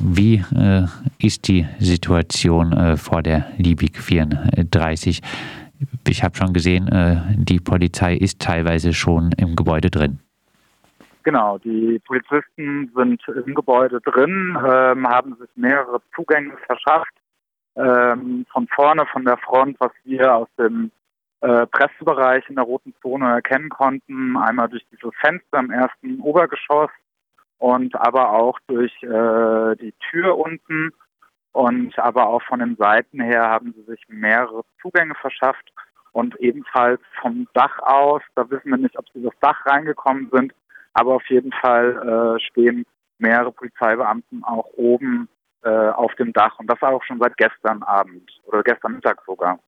wie äh, ist die Situation äh, vor der Liebig 34? Ich habe schon gesehen, äh, die Polizei ist teilweise schon im Gebäude drin. Genau, die Polizisten sind im Gebäude drin, ähm, haben sich mehrere Zugänge verschafft. Ähm, von vorne, von der Front, was wir aus dem äh, Pressebereich in der roten Zone erkennen konnten. Einmal durch dieses Fenster im ersten Obergeschoss und aber auch durch äh, die Tür unten und aber auch von den Seiten her haben sie sich mehrere Zugänge verschafft und ebenfalls vom Dach aus, da wissen wir nicht, ob sie das Dach reingekommen sind, aber auf jeden Fall äh, stehen mehrere Polizeibeamten auch oben äh, auf dem Dach und das auch schon seit gestern Abend oder gestern Mittag sogar.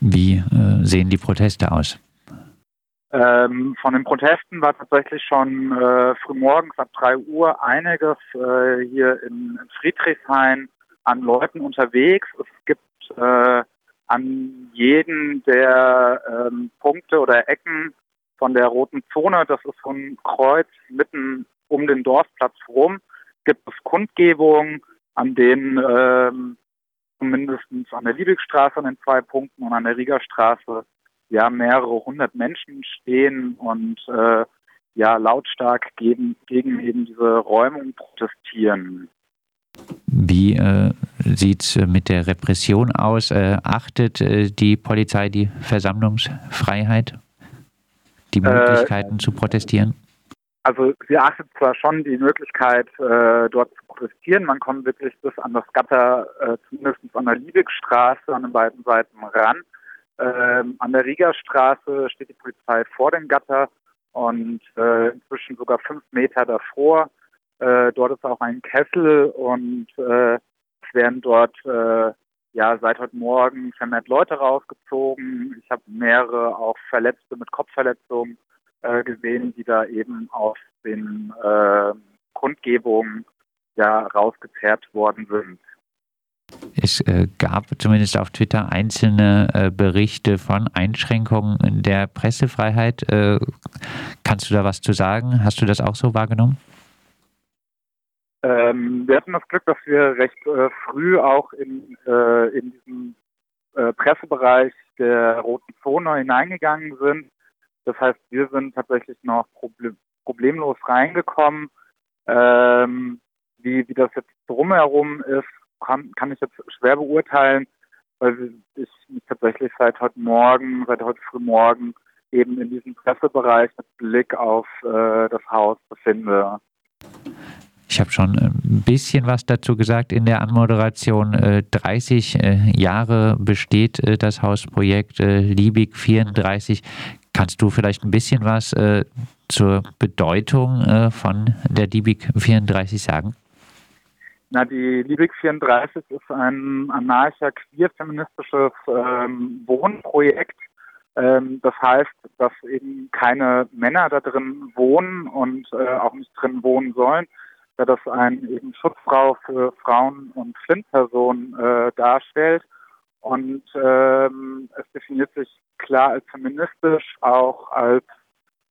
Wie äh, sehen die Proteste aus? Ähm, von den Protesten war tatsächlich schon äh, frühmorgens ab 3 Uhr einiges äh, hier in, in, Friedrichshain an Leuten unterwegs. Es gibt äh, an jeden der ähm, Punkte oder Ecken von der roten Zone, das ist so ein Kreuz mitten um den Dorfplatz rum, gibt es Kundgebungen, an denen ähm, zumindest an der Liebigstraße an den zwei Punkten und an der Riegerstraße ja mehrere hundert Menschen stehen und äh, ja lautstark gegen, gegen eben diese Räumung protestieren. Wie äh, sieht es mit der Repression aus? Äh, achtet äh, die Polizei die Versammlungsfreiheit, die äh, Möglichkeiten zu protestieren? Also sie achtet zwar schon die Möglichkeit, äh, dort zu protestieren. Man kommt wirklich bis an das Gatter, äh, zumindest an der Liebigstraße, an den beiden Seiten ran. Ähm, an der Riegerstraße steht die Polizei vor dem Gatter und äh, inzwischen sogar fünf Meter davor. Äh, dort ist auch ein Kessel und äh, es werden dort äh, ja seit heute Morgen vermehrt Leute rausgezogen. Ich habe mehrere auch Verletzte mit Kopfverletzungen äh, gesehen, die da eben aus den äh, Kundgebungen ja rausgezerrt worden sind. Es äh, gab zumindest auf Twitter einzelne äh, Berichte von Einschränkungen der Pressefreiheit. Äh, kannst du da was zu sagen? Hast du das auch so wahrgenommen? Ähm, wir hatten das Glück, dass wir recht früh auch in, in diesen äh, Pressebereich der roten Zone hineingegangen sind. Das heißt, wir sind tatsächlich noch problem problemlos reingekommen. Ähm, wie, wie das jetzt drumherum ist, kann, kann ich jetzt schwer beurteilen, weil ich mich tatsächlich seit heute Morgen, seit heute früh morgen eben in diesem Pressebereich mit Blick auf äh, das Haus befinde. Ich habe schon ein bisschen was dazu gesagt in der Anmoderation. 30 äh, äh, Jahre besteht äh, das Hausprojekt Liebig 34. Kannst du vielleicht ein bisschen was zur Bedeutung von der Liebig 34 sagen? Na, die Liebig 34 ist ein anarcha-queer-feministisches ähm, Wohnprojekt. Ähm, das heißt, dass eben keine Männer da drin wohnen und äh, auch nicht drin wohnen sollen, da das ein eben Schutzfrau für Frauen und Flint-Personen äh, darstellt. Und ähm, es definiert sich klar als feministisch, auch als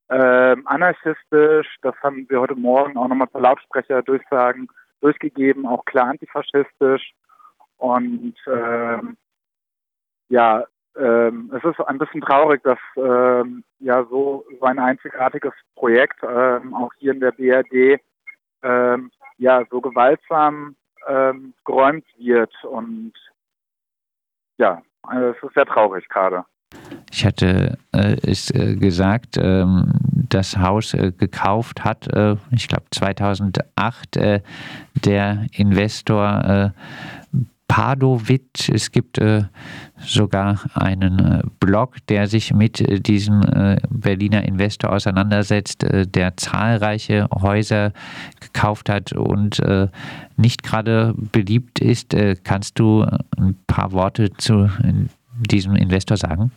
ähm, anarchistisch. Das haben wir heute Morgen auch nochmal per Lautsprecher durchsagen durchgegeben, auch klar antifaschistisch. Und ähm, ja, ähm, es ist ein bisschen traurig, dass ähm, ja so, so ein einzigartiges Projekt ähm, auch hier in der BRD ähm, ja so gewaltsam ähm, geräumt wird und ja, also es ist sehr traurig gerade. Ich hatte äh, es äh, gesagt, ähm, das Haus äh, gekauft hat, äh, ich glaube 2008, äh, der Investor äh, Padovic. Es gibt sogar einen Blog, der sich mit diesem Berliner Investor auseinandersetzt, der zahlreiche Häuser gekauft hat und nicht gerade beliebt ist. kannst du ein paar Worte zu diesem Investor sagen?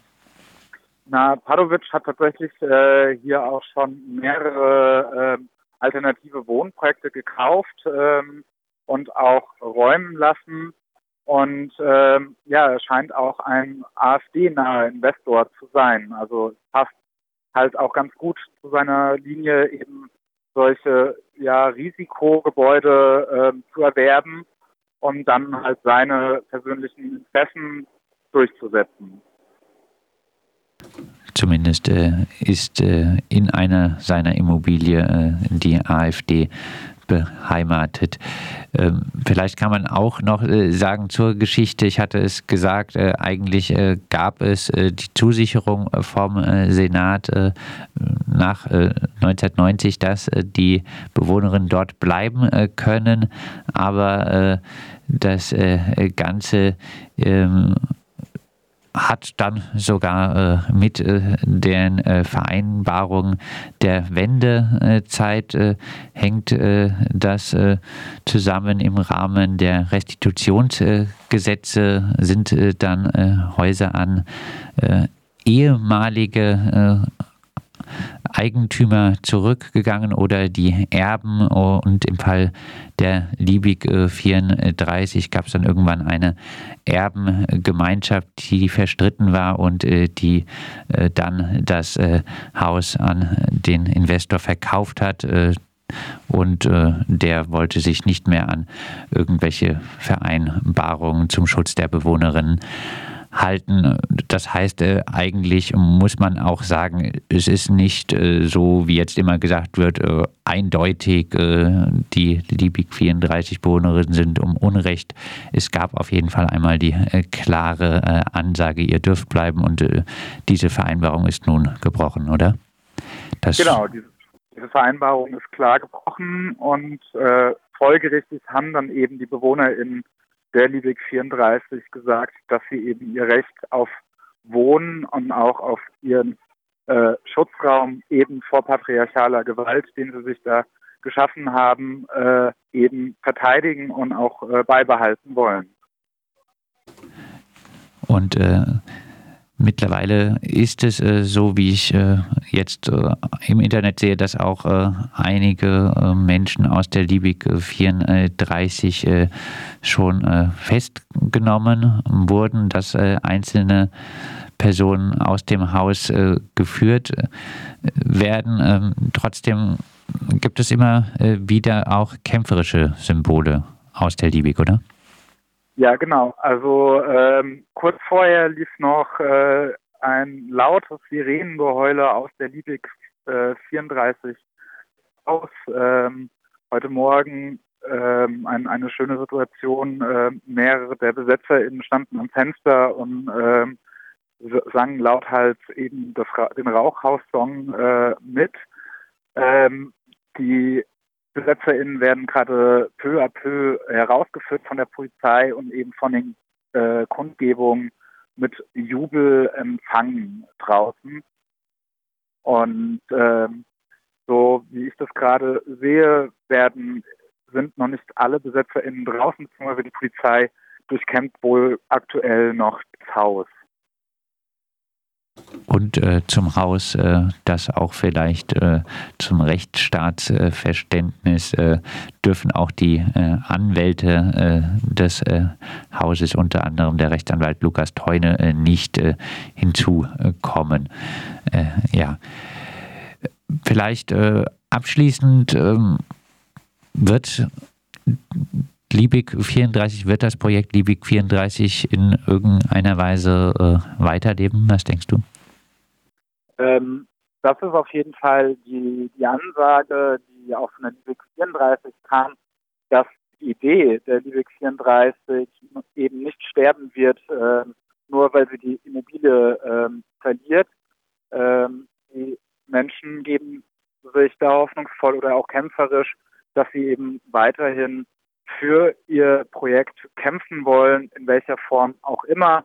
Na, Padovic hat tatsächlich äh, hier auch schon mehrere äh, alternative Wohnprojekte gekauft ähm, und auch räumen lassen. Und ähm, ja, er scheint auch ein AfD-naher Investor zu sein. Also passt halt auch ganz gut zu seiner Linie, eben solche ja, Risikogebäude äh, zu erwerben und dann halt seine persönlichen Interessen durchzusetzen. Zumindest äh, ist äh, in einer seiner Immobilie äh, die AfD beheimatet. Ähm, vielleicht kann man auch noch äh, sagen zur Geschichte, ich hatte es gesagt, äh, eigentlich äh, gab es die Zusicherung vom Senat nach 1990, dass die Bewohnerinnen dort bleiben können, aber das Ganze ähm, hat dann sogar äh, mit äh, den äh, Vereinbarungen der Wendezeit äh, hängt äh, das äh, zusammen. Im Rahmen der Restitutionsgesetze sind dann Häuser an ehemalige Eigentümer zurückgegangen oder die Erben. Und im Fall der Liebig 34 gab es dann irgendwann eine Erbengemeinschaft, die verstritten war und äh, die äh, dann das äh, Haus an den Investor verkauft hat und der wollte sich nicht mehr an irgendwelche Vereinbarungen zum Schutz der Bewohnerinnen halten. Das heißt, äh, eigentlich muss man auch sagen, es ist nicht äh, so, wie jetzt immer gesagt wird, äh, eindeutig, äh, die Liebig 34 Bewohnerinnen sind um Unrecht. Es gab auf jeden Fall einmal die äh, klare äh, Ansage, ihr dürft bleiben und diese Vereinbarung ist nun gebrochen, oder? Das genau, diese, diese, Vereinbarung ist klar gebrochen und folgerichtig haben dann eben die Bewohner in der Liebig 34 gesagt, dass sie eben ihr Recht auf Wohnen und auch auf ihren äh, Schutzraum eben vor patriarchaler Gewalt, den sie sich da geschaffen haben, äh, eben verteidigen und auch äh, beibehalten wollen. Und Mittlerweile ist es äh, so, wie ich äh, jetzt äh, im Internet sehe, dass auch äh, einige äh, Menschen aus der Liebig 34 äh, schon festgenommen wurden, dass einzelne Personen aus dem Haus geführt werden. Ähm, trotzdem gibt es immer wieder auch kämpferische Symbole aus der Liebig, oder? Ja, genau. Also ähm, kurz vorher lief noch äh, ein lautes Sirenengeheule aus der Liebig äh, 34 aus. Ähm, heute Morgen ähm, ein, eine schöne Situation. Äh, mehrere der BesetzerInnen standen am Fenster und ähm, sangen lauthals eben das, den Rauchhaussong äh, mit. Ähm, die BesetzerInnen werden gerade peu à peu herausgeführt von der Polizei und eben von den äh, Kundgebungen mit Jubel empfangen draußen. Und ähm, so wie ich das gerade sehe, werden sind noch nicht alle BesetzerInnen draußen, beziehungsweise die Polizei durchkämmt wohl aktuell noch das Haus und äh, zum Haus, äh, das auch vielleicht äh, zum Rechtsstaatsverständnis äh, dürfen auch die äh, Anwälte äh, des Hauses, unter anderem der Rechtsanwalt Lukas Teune, nicht hinzukommen. ja. Vielleicht abschließend ähm, wird Liebig 34, wird das Projekt Liebig 34 in irgendeiner Weise äh, weiterleben? Was denkst du? Ähm, das ist auf jeden Fall die, die Ansage, die auch von der Liebig 34 kam, dass die Idee der Liebig 34 eben nicht sterben wird, äh, nur weil sie die Immobilie äh, verliert. Ähm, die Menschen geben sich da hoffnungsvoll oder auch kämpferisch, dass sie eben weiterhin für ihr Projekt kämpfen wollen, in welcher Form auch immer.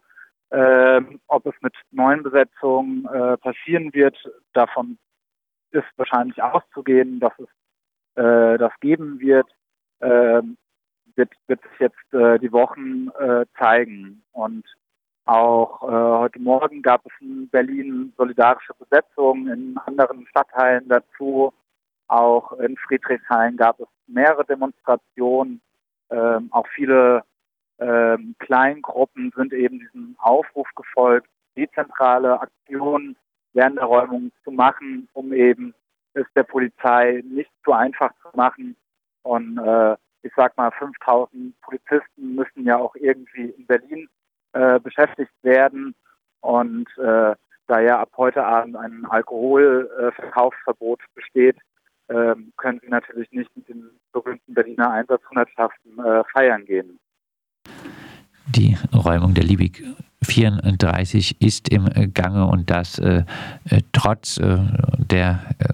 Ähm, ob es mit neuen Besetzungen äh, passieren wird, davon ist wahrscheinlich auszugehen, dass es äh, das geben wird, äh, wird, wird sich jetzt äh, die Wochen äh, zeigen. Und auch äh, heute Morgen gab es in Berlin solidarische Besetzungen, in anderen Stadtteilen dazu. Auch in Friedrichshain gab es mehrere Demonstrationen. Ähm, auch viele ähm, Kleingruppen sind eben diesem Aufruf gefolgt, dezentrale Aktionen während der Räumung zu machen, um eben es der Polizei nicht zu einfach zu machen. Und äh, ich sag mal, 5000 Polizisten müssen ja auch irgendwie in Berlin äh, beschäftigt werden. Und äh, da ja ab heute Abend ein Alkoholverkaufsverbot besteht, äh, können sie natürlich nicht mit den berühmten Berliner Einsatzhundertschaften äh, feiern gehen. Die Räumung der Liebig 34 ist im Gange und das äh, äh, trotz äh, der äh,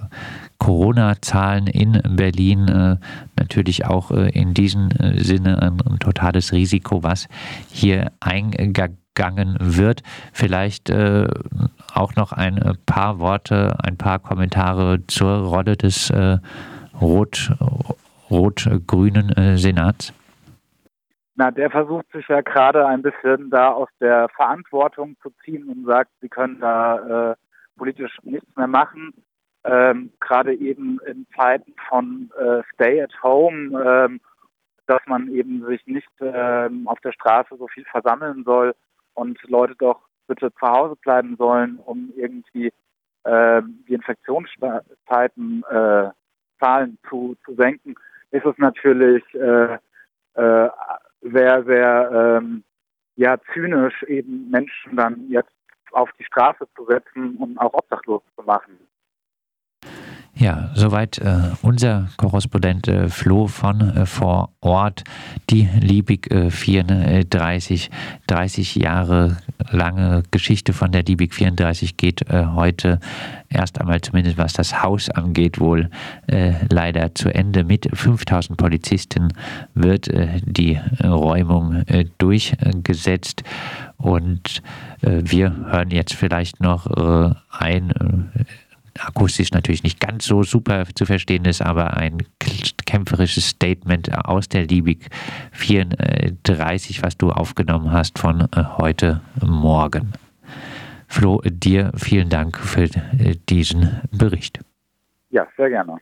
Corona-Zahlen in Berlin äh, natürlich auch in diesem Sinne ein, ein, totales Risiko, was hier eingegangen wird. Vielleicht auch noch ein paar Worte, ein paar Kommentare zur Rolle des rot, rot-grünen Senats. Na, der versucht sich ja gerade ein bisschen da aus der Verantwortung zu ziehen und sagt, sie können da äh, politisch nichts mehr machen. Ähm, gerade eben in Zeiten von äh, Stay at Home, ähm, dass man eben sich nicht ähm, auf der Straße so viel versammeln soll und Leute doch bitte zu Hause bleiben sollen, um irgendwie äh, die Infektionszeiten äh, Zahlen zu, zu senken, ist es natürlich äh, äh, sehr, sehr ähm, ja, zynisch, eben Menschen dann jetzt auf die Straße zu setzen und auch obdachlos zu machen. Ja, soweit äh, unser Korrespondent äh, Flo von äh, vor Ort. Die Liebig 34, 30 Jahre lange Geschichte von der Liebig 34 geht äh, heute erst einmal zumindest was das Haus angeht wohl äh, leider zu Ende. Mit 5000 Polizisten wird äh, die Räumung durchgesetzt und wir hören jetzt vielleicht noch ein akustisch natürlich nicht ganz so super zu verstehen ist, aber ein kämpferisches Statement aus der Liebig 34, was du aufgenommen hast von äh, heute Morgen. Flo, dir vielen Dank für äh, diesen Bericht. Ja, sehr gerne.